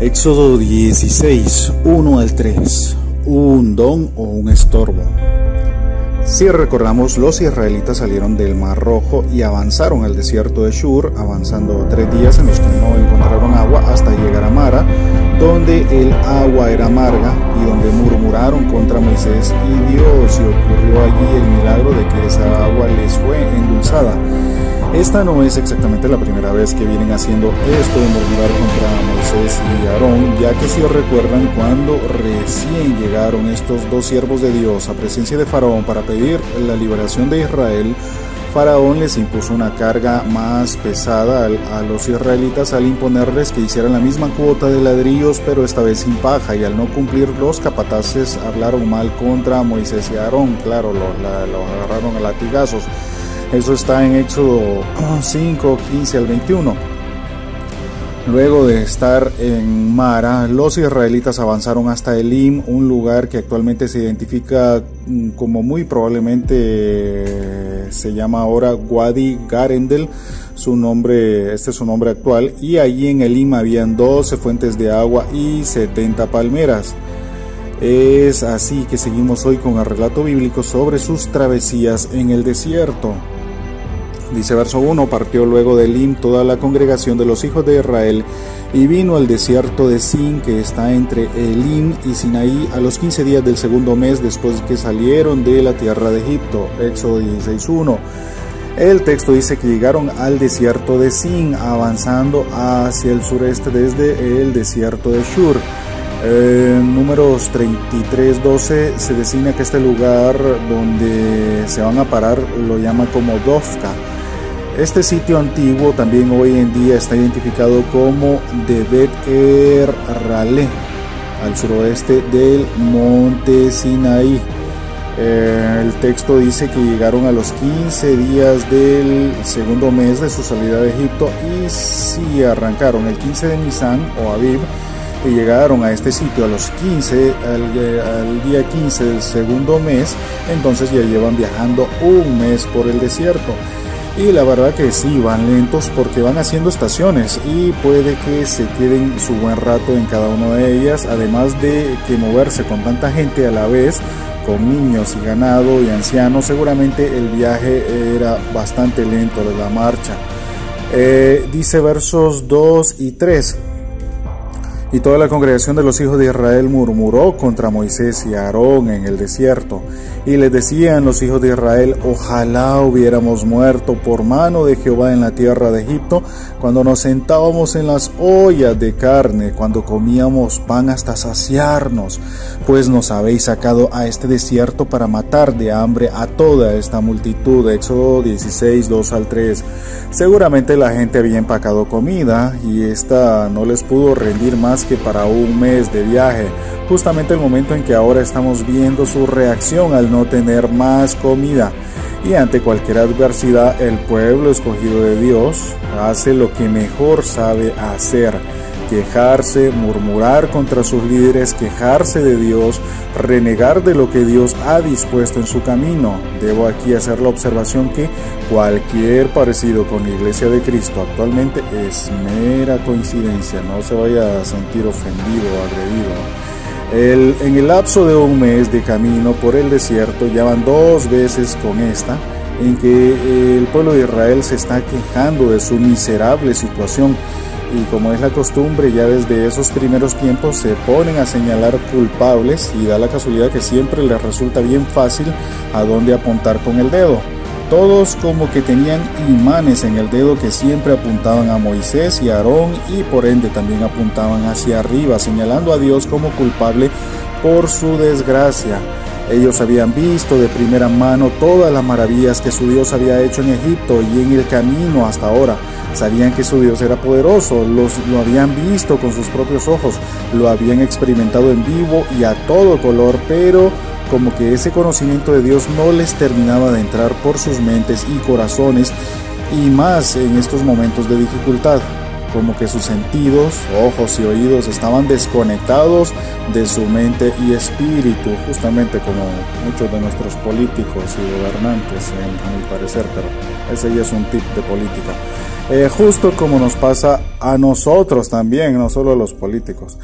Éxodo 16, 1 al 3. Un don o un estorbo. Si recordamos, los israelitas salieron del Mar Rojo y avanzaron al desierto de Shur, avanzando tres días en los que no encontraron agua hasta llegar a Mara, donde el agua era amarga y donde murmuraron contra Moisés y Dios, y ocurrió allí el milagro de que esa agua les fue endulzada. Esta no es exactamente la primera vez que vienen haciendo esto de murmurar contra Moisés y Aarón, ya que si recuerdan cuando recién llegaron estos dos siervos de Dios a presencia de Faraón para pedir la liberación de Israel, Faraón les impuso una carga más pesada a los israelitas al imponerles que hicieran la misma cuota de ladrillos, pero esta vez sin paja, y al no cumplir los capataces hablaron mal contra Moisés y Aarón, claro, lo, lo agarraron a latigazos. Eso está en Éxodo 5, 15 al 21. Luego de estar en Mara, los israelitas avanzaron hasta Elim, un lugar que actualmente se identifica mm, como muy probablemente se llama ahora Wadi Garendel, su nombre, este es su nombre actual, y allí en Elim habían 12 fuentes de agua y 70 palmeras. Es así que seguimos hoy con el relato bíblico sobre sus travesías en el desierto. Dice verso 1, partió luego de Elim toda la congregación de los hijos de Israel y vino al desierto de Sin, que está entre Elim y Sinaí, a los 15 días del segundo mes después que salieron de la tierra de Egipto. Éxodo 16.1. El texto dice que llegaron al desierto de Sin, avanzando hacia el sureste desde el desierto de Shur. En números 33.12 se designa que este lugar donde se van a parar lo llama como Dofka este sitio antiguo también hoy en día está identificado como Debet Er Rale, al suroeste del monte Sinaí. Eh, el texto dice que llegaron a los 15 días del segundo mes de su salida de Egipto y si arrancaron el 15 de Nisan o Aviv y llegaron a este sitio a los 15, al, día 15 del segundo mes, entonces ya llevan viajando un mes por el desierto. Y la verdad que sí, van lentos porque van haciendo estaciones y puede que se queden su buen rato en cada una de ellas, además de que moverse con tanta gente a la vez, con niños y ganado y ancianos, seguramente el viaje era bastante lento de la marcha. Eh, dice versos 2 y 3. Y toda la congregación de los hijos de Israel murmuró contra Moisés y Aarón en el desierto. Y les decían los hijos de Israel, ojalá hubiéramos muerto por mano de Jehová en la tierra de Egipto, cuando nos sentábamos en las ollas de carne, cuando comíamos pan hasta saciarnos, pues nos habéis sacado a este desierto para matar de hambre a toda esta multitud. Éxodo 16, 2 al 3. Seguramente la gente había empacado comida y esta no les pudo rendir más que para un mes de viaje, justamente el momento en que ahora estamos viendo su reacción al no tener más comida. Y ante cualquier adversidad, el pueblo escogido de Dios hace lo que mejor sabe hacer quejarse, murmurar contra sus líderes, quejarse de Dios, renegar de lo que Dios ha dispuesto en su camino. Debo aquí hacer la observación que cualquier parecido con la iglesia de Cristo actualmente es mera coincidencia, no se vaya a sentir ofendido o agredido. en el lapso de un mes de camino por el desierto ya van dos veces con esta en que el pueblo de Israel se está quejando de su miserable situación y como es la costumbre ya desde esos primeros tiempos se ponen a señalar culpables y da la casualidad que siempre les resulta bien fácil a dónde apuntar con el dedo. Todos como que tenían imanes en el dedo que siempre apuntaban a Moisés y a Aarón y por ende también apuntaban hacia arriba, señalando a Dios como culpable por su desgracia. Ellos habían visto de primera mano todas las maravillas que su Dios había hecho en Egipto y en el camino hasta ahora. Sabían que su Dios era poderoso, los, lo habían visto con sus propios ojos, lo habían experimentado en vivo y a todo color, pero como que ese conocimiento de Dios no les terminaba de entrar por sus mentes y corazones y más en estos momentos de dificultad como que sus sentidos, ojos y oídos estaban desconectados de su mente y espíritu, justamente como muchos de nuestros políticos y gobernantes, en, mi parecer, pero ese ya es un tip de política. Eh, justo como nos pasa a nosotros también, no solo a los políticos.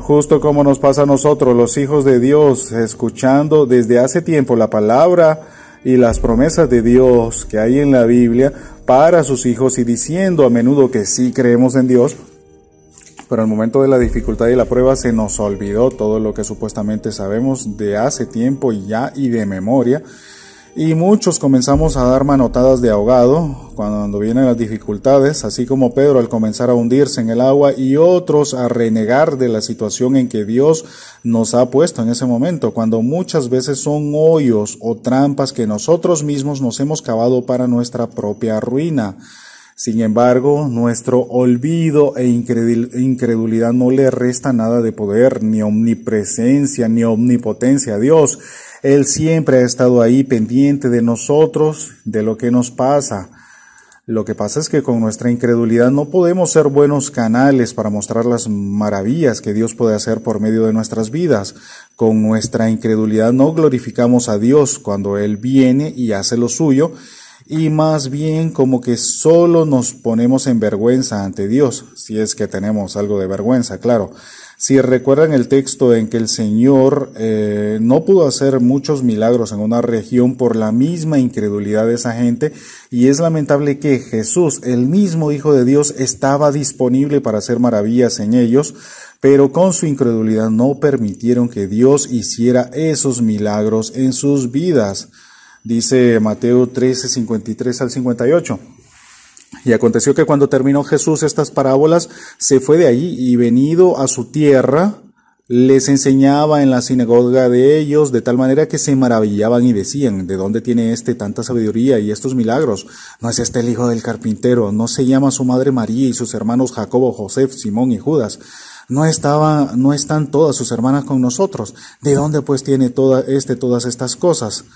Justo como nos pasa a nosotros, los hijos de Dios, escuchando desde hace tiempo la palabra y las promesas de Dios que hay en la Biblia para sus hijos y diciendo a menudo que sí creemos en Dios, pero al momento de la dificultad y la prueba se nos olvidó todo lo que supuestamente sabemos de hace tiempo y ya y de memoria y muchos comenzamos a dar manotadas de ahogado cuando vienen las dificultades, así como Pedro al comenzar a hundirse en el agua y otros a renegar de la situación en que Dios nos ha puesto en ese momento, cuando muchas veces son hoyos o trampas que nosotros mismos nos hemos cavado para nuestra propia ruina. Sin embargo, nuestro olvido e incredulidad no le resta nada de poder, ni omnipresencia, ni omnipotencia a Dios. Él siempre ha estado ahí pendiente de nosotros, de lo que nos pasa. Lo que pasa es que con nuestra incredulidad no podemos ser buenos canales para mostrar las maravillas que Dios puede hacer por medio de nuestras vidas. Con nuestra incredulidad no glorificamos a Dios cuando Él viene y hace lo suyo, y más bien como que solo nos ponemos en vergüenza ante Dios, si es que tenemos algo de vergüenza, claro. Si recuerdan el texto en que el Señor eh, no pudo hacer muchos milagros en una región por la misma incredulidad de esa gente, y es lamentable que Jesús, el mismo Hijo de Dios, estaba disponible para hacer maravillas en ellos, pero con su incredulidad no permitieron que Dios hiciera esos milagros en sus vidas. Dice Mateo 13, 53 al 58. Y aconteció que cuando terminó Jesús estas parábolas, se fue de allí y venido a su tierra, les enseñaba en la sinagoga de ellos, de tal manera que se maravillaban y decían, ¿de dónde tiene este tanta sabiduría y estos milagros? ¿No es este el hijo del carpintero? ¿No se llama su madre María y sus hermanos Jacobo, José, Simón y Judas? ¿No estaba, no están todas sus hermanas con nosotros? ¿De dónde pues tiene toda este todas estas cosas?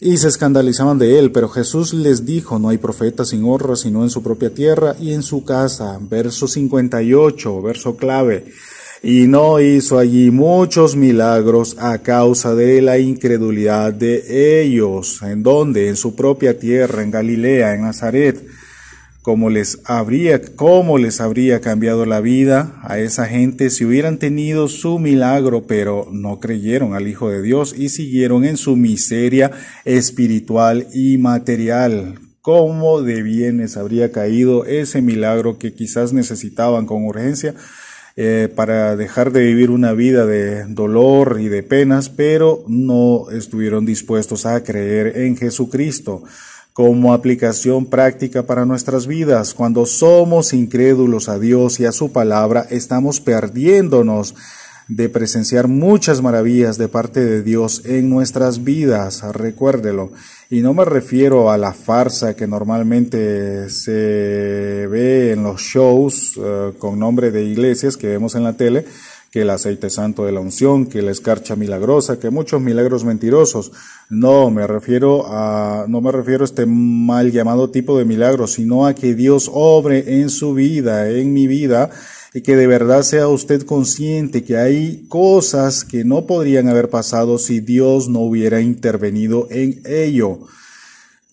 Y se escandalizaban de él, pero Jesús les dijo, no hay profeta sin honra sino en su propia tierra y en su casa. Verso 58, verso clave. Y no hizo allí muchos milagros a causa de la incredulidad de ellos. ¿En donde En su propia tierra, en Galilea, en Nazaret cómo les habría, cómo les habría cambiado la vida a esa gente si hubieran tenido su milagro, pero no creyeron al Hijo de Dios y siguieron en su miseria espiritual y material. Cómo de bienes habría caído ese milagro que quizás necesitaban con urgencia eh, para dejar de vivir una vida de dolor y de penas, pero no estuvieron dispuestos a creer en Jesucristo como aplicación práctica para nuestras vidas. Cuando somos incrédulos a Dios y a su palabra, estamos perdiéndonos de presenciar muchas maravillas de parte de Dios en nuestras vidas, recuérdelo. Y no me refiero a la farsa que normalmente se ve en los shows eh, con nombre de iglesias que vemos en la tele, que el aceite santo de la unción, que la escarcha milagrosa, que muchos milagros mentirosos. No me refiero a, no me refiero a este mal llamado tipo de milagros, sino a que Dios obre en su vida, en mi vida, y que de verdad sea usted consciente que hay cosas que no podrían haber pasado si Dios no hubiera intervenido en ello.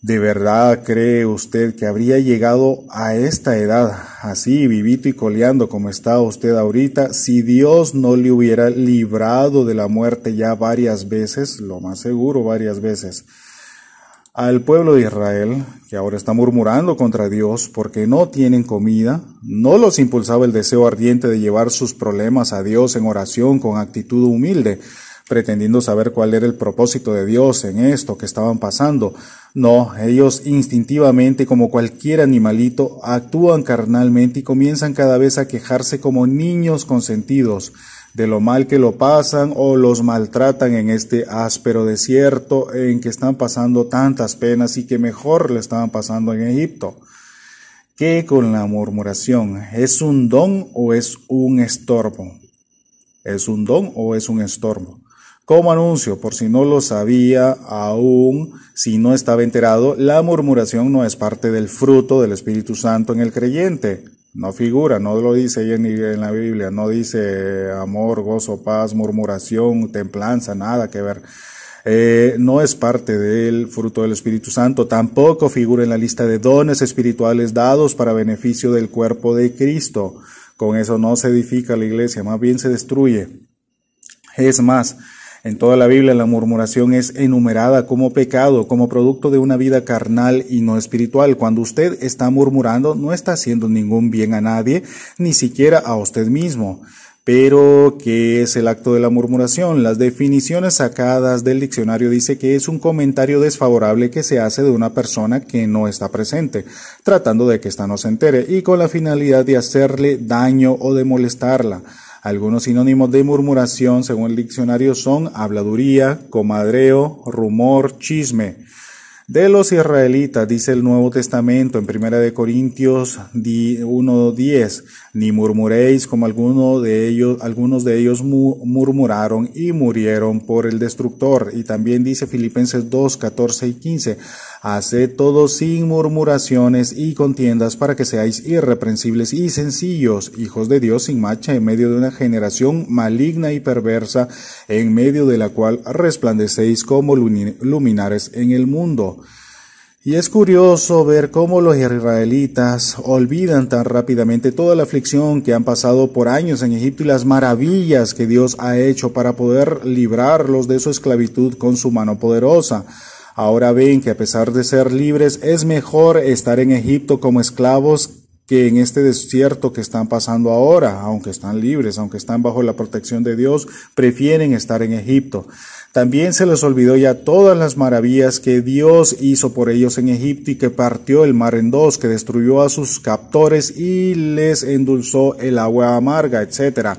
¿De verdad cree usted que habría llegado a esta edad, así vivito y coleando como está usted ahorita, si Dios no le hubiera librado de la muerte ya varias veces, lo más seguro varias veces? Al pueblo de Israel, que ahora está murmurando contra Dios porque no tienen comida, no los impulsaba el deseo ardiente de llevar sus problemas a Dios en oración con actitud humilde, pretendiendo saber cuál era el propósito de Dios en esto que estaban pasando. No, ellos instintivamente, como cualquier animalito, actúan carnalmente y comienzan cada vez a quejarse como niños consentidos de lo mal que lo pasan o los maltratan en este áspero desierto en que están pasando tantas penas y que mejor le estaban pasando en Egipto. ¿Qué con la murmuración? ¿Es un don o es un estorbo? ¿Es un don o es un estorbo? Como anuncio, por si no lo sabía aún, si no estaba enterado, la murmuración no es parte del fruto del Espíritu Santo en el creyente. No figura, no lo dice ahí en, la Biblia, no dice amor, gozo, paz, murmuración, templanza, nada que ver. eh, no es parte del fruto del Espíritu Santo, tampoco figura en la lista de dones espirituales dados para beneficio del cuerpo de Cristo. Con eso no se edifica la iglesia, más bien se destruye. Es más, en toda la Biblia la murmuración es enumerada como pecado, como producto de una vida carnal y no espiritual. Cuando usted está murmurando, no está haciendo ningún bien a nadie, ni siquiera a usted mismo. Pero, ¿qué es el acto de la murmuración? Las definiciones sacadas del diccionario dice que es un comentario desfavorable que se hace de una persona que no está presente, tratando de que ésta no se entere y con la finalidad de hacerle daño o de molestarla. Algunos sinónimos de murmuración, según el diccionario, son habladuría, comadreo, rumor, chisme. De los israelitas, dice el Nuevo Testamento en 1 de Corintios 1.10, ni murmuréis como algunos de ellos, algunos de ellos murmuraron y murieron por el destructor. Y también dice Filipenses 2, 14 y 15, haced todo sin murmuraciones y contiendas para que seáis irreprensibles y sencillos, hijos de Dios sin macha en medio de una generación maligna y perversa, en medio de la cual resplandecéis como luminares en el mundo. Y es curioso ver cómo los israelitas olvidan tan rápidamente toda la aflicción que han pasado por años en Egipto y las maravillas que Dios ha hecho para poder librarlos de su esclavitud con su mano poderosa. Ahora ven que a pesar de ser libres es mejor estar en Egipto como esclavos que en este desierto que están pasando ahora, aunque están libres, aunque están bajo la protección de Dios, prefieren estar en Egipto. También se les olvidó ya todas las maravillas que Dios hizo por ellos en Egipto y que partió el mar en dos, que destruyó a sus captores y les endulzó el agua amarga, etcétera.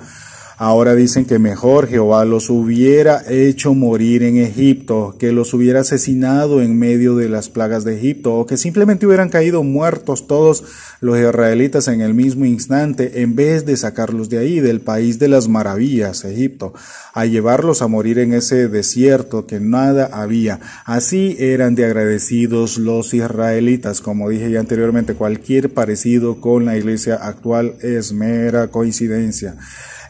Ahora dicen que mejor Jehová los hubiera hecho morir en Egipto, que los hubiera asesinado en medio de las plagas de Egipto, o que simplemente hubieran caído muertos todos los israelitas en el mismo instante, en vez de sacarlos de ahí, del país de las maravillas, Egipto, a llevarlos a morir en ese desierto que nada había. Así eran de agradecidos los israelitas. Como dije ya anteriormente, cualquier parecido con la iglesia actual es mera coincidencia.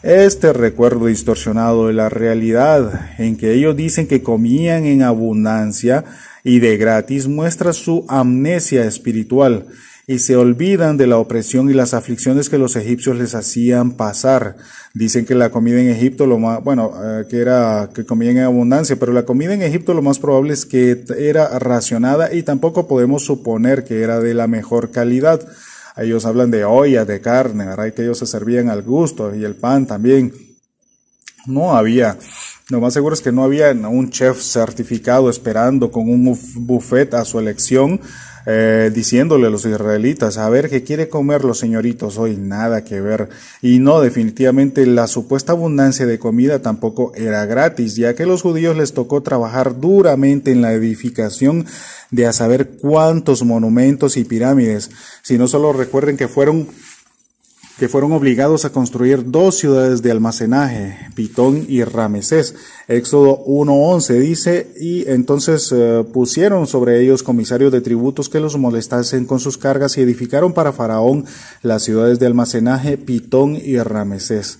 Este recuerdo distorsionado de la realidad, en que ellos dicen que comían en abundancia y de gratis, muestra su amnesia espiritual y se olvidan de la opresión y las aflicciones que los egipcios les hacían pasar. Dicen que la comida en Egipto lo más, bueno, eh, que era que comían en abundancia, pero la comida en Egipto lo más probable es que era racionada y tampoco podemos suponer que era de la mejor calidad. Ellos hablan de olla, de carne, ¿verdad? que ellos se servían al gusto y el pan también. No había, lo más seguro es que no había un chef certificado esperando con un buffet a su elección eh, diciéndole a los israelitas, a ver, ¿qué quiere comer los señoritos hoy? Nada que ver. Y no, definitivamente la supuesta abundancia de comida tampoco era gratis, ya que los judíos les tocó trabajar duramente en la edificación de a saber cuántos monumentos y pirámides. Si no solo recuerden que fueron que fueron obligados a construir dos ciudades de almacenaje, Pitón y Ramesés. Éxodo 1.11 dice, y entonces eh, pusieron sobre ellos comisarios de tributos que los molestasen con sus cargas y edificaron para Faraón las ciudades de almacenaje, Pitón y Ramesés.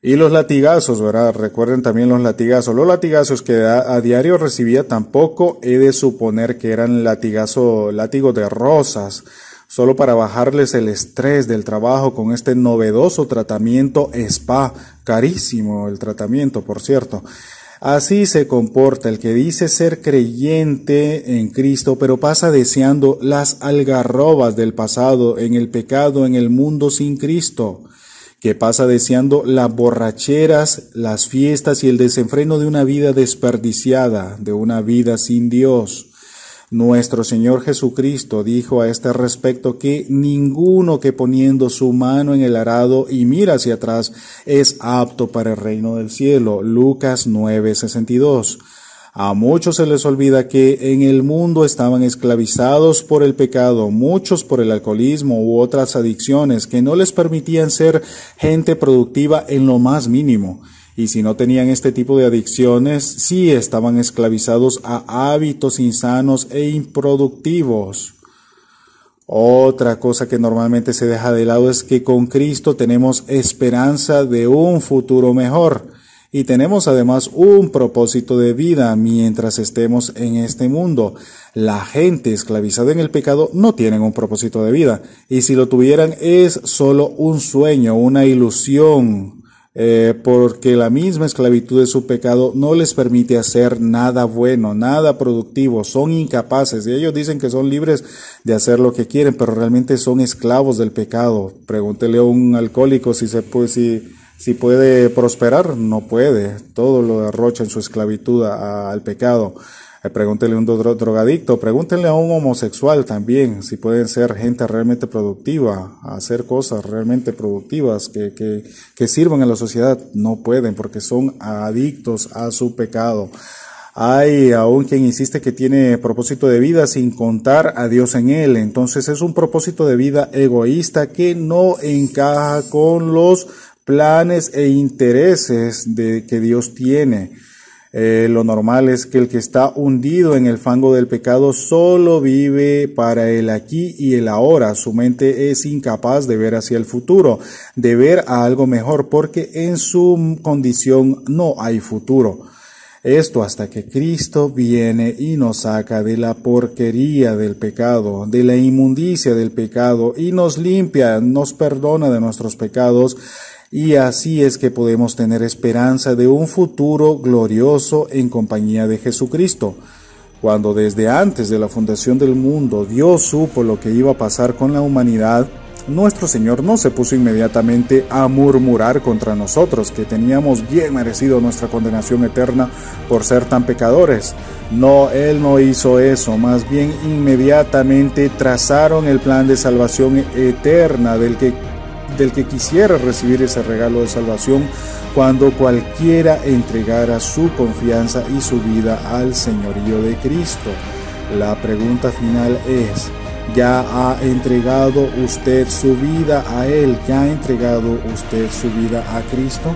Y los latigazos, ¿verdad? Recuerden también los latigazos. Los latigazos que a, diario recibía tampoco he de suponer que eran latigazo, látigo de rosas solo para bajarles el estrés del trabajo con este novedoso tratamiento spa, carísimo el tratamiento, por cierto. Así se comporta el que dice ser creyente en Cristo, pero pasa deseando las algarrobas del pasado, en el pecado, en el mundo sin Cristo, que pasa deseando las borracheras, las fiestas y el desenfreno de una vida desperdiciada, de una vida sin Dios. Nuestro Señor Jesucristo dijo a este respecto que ninguno que poniendo su mano en el arado y mira hacia atrás es apto para el reino del cielo. Lucas 9:62. A muchos se les olvida que en el mundo estaban esclavizados por el pecado, muchos por el alcoholismo u otras adicciones que no les permitían ser gente productiva en lo más mínimo y si no tenían este tipo de adicciones, sí estaban esclavizados a hábitos insanos e improductivos. Otra cosa que normalmente se deja de lado es que con Cristo tenemos esperanza de un futuro mejor. y tenemos además un propósito de vida mientras estemos en este mundo. La gente esclavizada en el pecado no tienen un propósito de vida y si lo tuvieran es solo un sueño, una ilusión, eh, porque la misma esclavitud de su pecado no les permite hacer nada bueno, nada productivo, son incapaces y ellos dicen que son libres de hacer lo que quieren, pero realmente son esclavos del pecado. Pregúntele a un alcohólico si se puede, si si puede prosperar, no puede. Todo lo derrocha en su esclavitud al pecado. Eh, pregúntele a un drogadicto, pregúntenle a un homosexual también, si pueden ser gente realmente productiva, hacer cosas realmente productivas que, que, que sirvan a la sociedad. No pueden porque son adictos a su pecado. Hay aún quien insiste que tiene propósito de vida sin contar a Dios en él. Entonces es un propósito de vida egoísta que no encaja con los planes e intereses de, que Dios tiene. Eh, lo normal es que el que está hundido en el fango del pecado solo vive para el aquí y el ahora. Su mente es incapaz de ver hacia el futuro, de ver a algo mejor, porque en su condición no hay futuro. Esto hasta que Cristo viene y nos saca de la porquería del pecado, de la inmundicia del pecado y nos limpia, nos perdona de nuestros pecados y así es que podemos tener esperanza de un futuro glorioso en compañía de Jesucristo. Cuando desde antes de la fundación del mundo Dios supo lo que iba a pasar con la humanidad, nuestro Señor no se puso inmediatamente a murmurar contra nosotros, que teníamos bien merecido nuestra condenación eterna por ser tan pecadores. No, Él no hizo eso, más bien inmediatamente trazaron el plan de salvación eterna del que del que quisiera recibir ese regalo de salvación cuando cualquiera entregara su confianza y su vida al señorío de Cristo. La pregunta final es, ¿ya ha entregado usted su vida a Él? ¿Ya ha entregado usted su vida a Cristo?